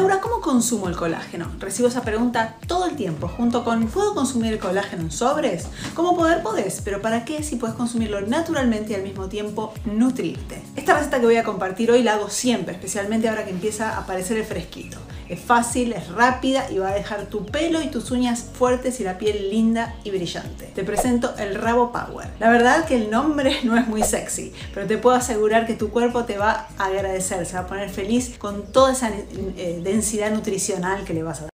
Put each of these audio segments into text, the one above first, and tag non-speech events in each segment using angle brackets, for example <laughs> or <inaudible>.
Laura, ¿cómo consumo el colágeno? Recibo esa pregunta todo el tiempo, junto con ¿puedo consumir el colágeno en sobres? ¿Cómo poder? Podés, pero ¿para qué si puedes consumirlo naturalmente y al mismo tiempo nutrirte? Esta receta que voy a compartir hoy la hago siempre, especialmente ahora que empieza a aparecer el fresquito. Es fácil, es rápida y va a dejar tu pelo y tus uñas fuertes y la piel linda y brillante. Te presento el Rabo Power. La verdad que el nombre <laughs> no es muy sexy, pero te puedo asegurar que tu cuerpo te va a agradecer, se va a poner feliz con toda esa eh, densidad nutricional que le vas a dar.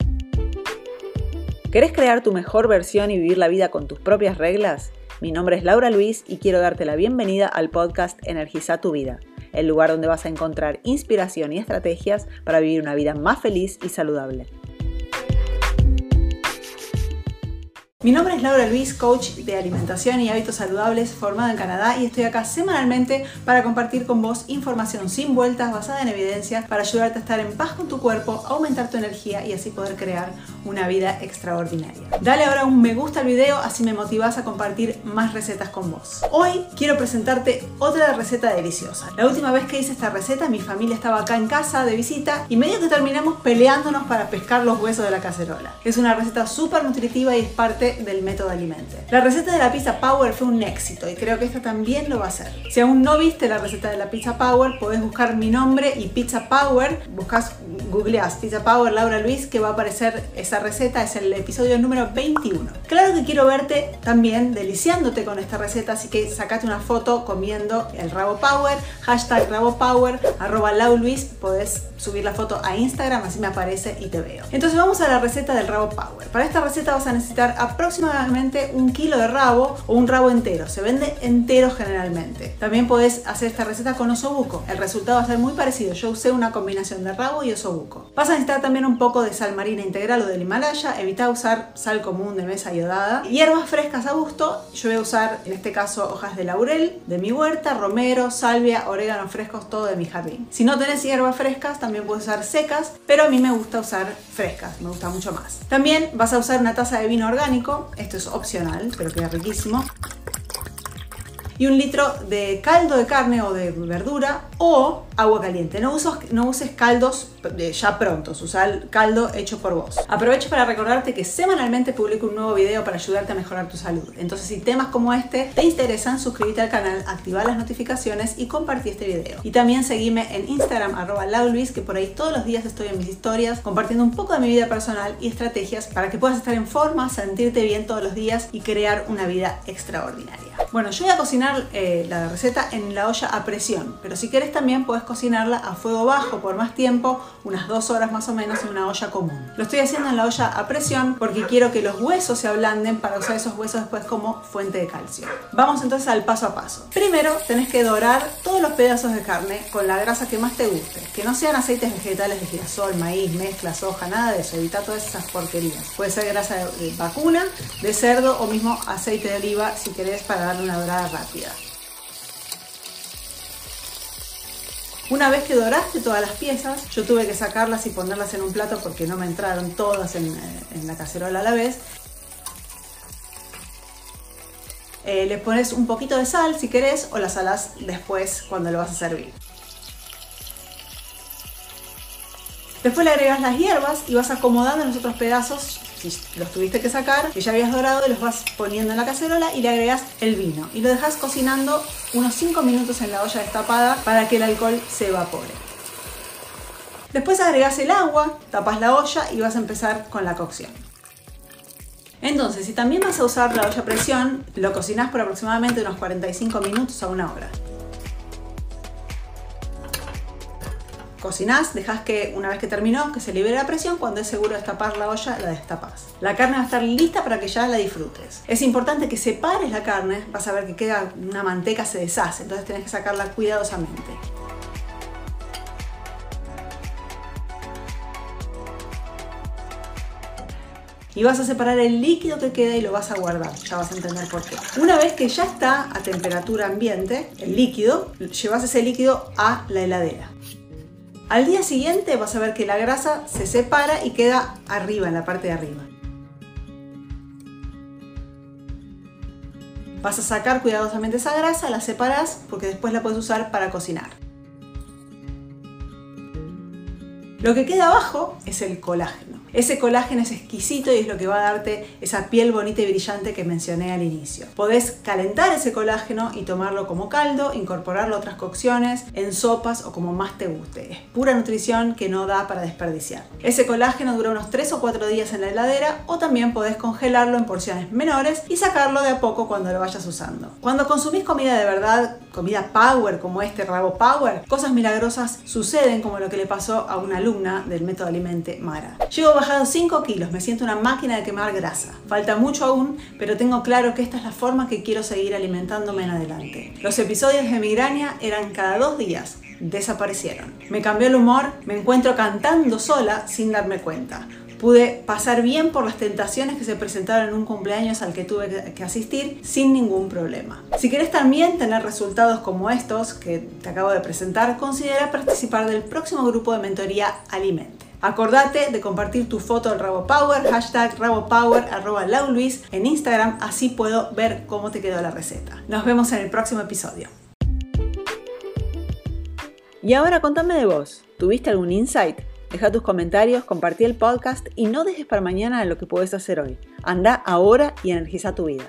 ¿Querés crear tu mejor versión y vivir la vida con tus propias reglas? Mi nombre es Laura Luis y quiero darte la bienvenida al podcast Energiza tu vida el lugar donde vas a encontrar inspiración y estrategias para vivir una vida más feliz y saludable. Mi nombre es Laura Luis, coach de alimentación y hábitos saludables formada en Canadá y estoy acá semanalmente para compartir con vos información sin vueltas basada en evidencia para ayudarte a estar en paz con tu cuerpo, aumentar tu energía y así poder crear una vida extraordinaria. Dale ahora un me gusta al video así me motivas a compartir más recetas con vos. Hoy quiero presentarte otra receta deliciosa. La última vez que hice esta receta mi familia estaba acá en casa de visita y medio que terminamos peleándonos para pescar los huesos de la cacerola. Es una receta súper nutritiva y es parte del método Alimente. La receta de la pizza Power fue un éxito y creo que esta también lo va a ser. Si aún no viste la receta de la pizza Power, podés buscar mi nombre y Pizza Power, buscas, googleas Pizza Power Laura Luis, que va a aparecer esa receta, es el episodio número 21. Claro que quiero verte también deliciándote con esta receta, así que sacate una foto comiendo el rabo Power, hashtag rabo Power, arroba Luis, podés subir la foto a Instagram, así me aparece y te veo. Entonces vamos a la receta del rabo Power. Para esta receta vas a necesitar aproximadamente aproximadamente un kilo de rabo o un rabo entero. Se vende entero generalmente. También puedes hacer esta receta con osobuco. El resultado va a ser muy parecido. Yo usé una combinación de rabo y osobuco. Vas a necesitar también un poco de sal marina integral o del Himalaya. Evita usar sal común de mesa iodada. Hierbas frescas a gusto. Yo voy a usar en este caso hojas de laurel de mi huerta, romero, salvia, orégano frescos, todo de mi jardín. Si no tenés hierbas frescas, también puedes usar secas, pero a mí me gusta usar frescas, me gusta mucho más. También vas a usar una taza de vino orgánico esto es opcional, pero queda riquísimo y un litro de caldo de carne o de verdura o agua caliente. No, no uses caldos ya prontos, usa el caldo hecho por vos. Aprovecho para recordarte que semanalmente publico un nuevo video para ayudarte a mejorar tu salud. Entonces si temas como este te interesan, suscríbete al canal, activa las notificaciones y compartí este video. Y también seguime en Instagram arroba que por ahí todos los días estoy en mis historias compartiendo un poco de mi vida personal y estrategias para que puedas estar en forma, sentirte bien todos los días y crear una vida extraordinaria. Bueno, yo voy a cocinar eh, la receta en la olla a presión, pero si quieres también puedes cocinarla a fuego bajo por más tiempo, unas dos horas más o menos en una olla común. Lo estoy haciendo en la olla a presión porque quiero que los huesos se ablanden para usar esos huesos después como fuente de calcio. Vamos entonces al paso a paso. Primero tenés que dorar todos los pedazos de carne con la grasa que más te guste, que no sean aceites vegetales de girasol, maíz, mezcla, soja, nada de eso, evita todas esas porquerías. Puede ser grasa de vacuna, de cerdo o mismo aceite de oliva si querés para darle una dorada rápida. Una vez que doraste todas las piezas, yo tuve que sacarlas y ponerlas en un plato porque no me entraron todas en, eh, la cacerola a la vez. Eh, le pones un poquito de sal si querés o la salas después cuando lo vas a servir. Después le agregas las hierbas y vas acomodando los otros pedazos si los tuviste que sacar, que ya habías dorado, los vas poniendo en la cacerola y le agregas el vino. Y lo dejas cocinando unos 5 minutos en la olla destapada para que el alcohol se evapore. Después agregas el agua, tapas la olla y vas a empezar con la cocción. Entonces, si también vas a usar la olla presión, lo cocinas por aproximadamente unos 45 minutos a una hora. Cocinás, dejas que una vez que terminó, que se libere la presión, cuando es seguro destapar la olla, la destapas. La carne va a estar lista para que ya la disfrutes. Es importante que separes la carne, vas a ver que queda una manteca, se deshace, entonces tenés que sacarla cuidadosamente. y vas a separar el líquido que queda y lo vas a guardar. Ya vas a entender por qué. Una vez que ya está a temperatura ambiente, el líquido, llevas ese líquido a la heladera. Al día siguiente vas a ver que la grasa se separa y queda arriba, en la parte de arriba. Vas a sacar cuidadosamente esa grasa, la separas porque después la puedes usar para cocinar. Lo que queda abajo es el colágeno. Ese colágeno es exquisito y es lo que va a darte esa piel bonita y brillante que mencioné al inicio. Podés calentar ese colágeno y tomarlo como caldo, incorporarlo a otras cocciones, en sopas o como más te guste. Es pura nutrición que no da para desperdiciar. Ese colágeno dura unos 3 o 4 días en la heladera o también podés congelarlo en porciones menores y sacarlo de a poco cuando lo vayas usando. Cuando consumís comida de verdad, comida power como este rabo power, cosas milagrosas suceden como lo que le pasó a una alumna del método Alimente Mara. Llevo bajado 5 kilos, me siento una máquina de quemar grasa. Falta mucho aún, pero tengo claro que esta es la forma que quiero seguir alimentándome en adelante. Los episodios de migraña eran cada dos días, desaparecieron. Me cambió el humor, me encuentro cantando sola sin darme cuenta pude pasar bien por las tentaciones que se presentaron en un cumpleaños al que tuve que asistir sin ningún problema. Si querés también tener resultados como estos que te acabo de presentar, considera participar del próximo grupo de mentoría Alimente. Acordate de compartir tu foto del RaboPower, hashtag RaboPower, arroba Luis en Instagram, así puedo ver cómo te quedó la receta. Nos vemos en el próximo episodio. Y ahora contame de vos, ¿tuviste algún insight? Deja tus comentarios, compartí el podcast y no dejes para mañana lo que puedes hacer hoy. Anda ahora y energiza tu vida.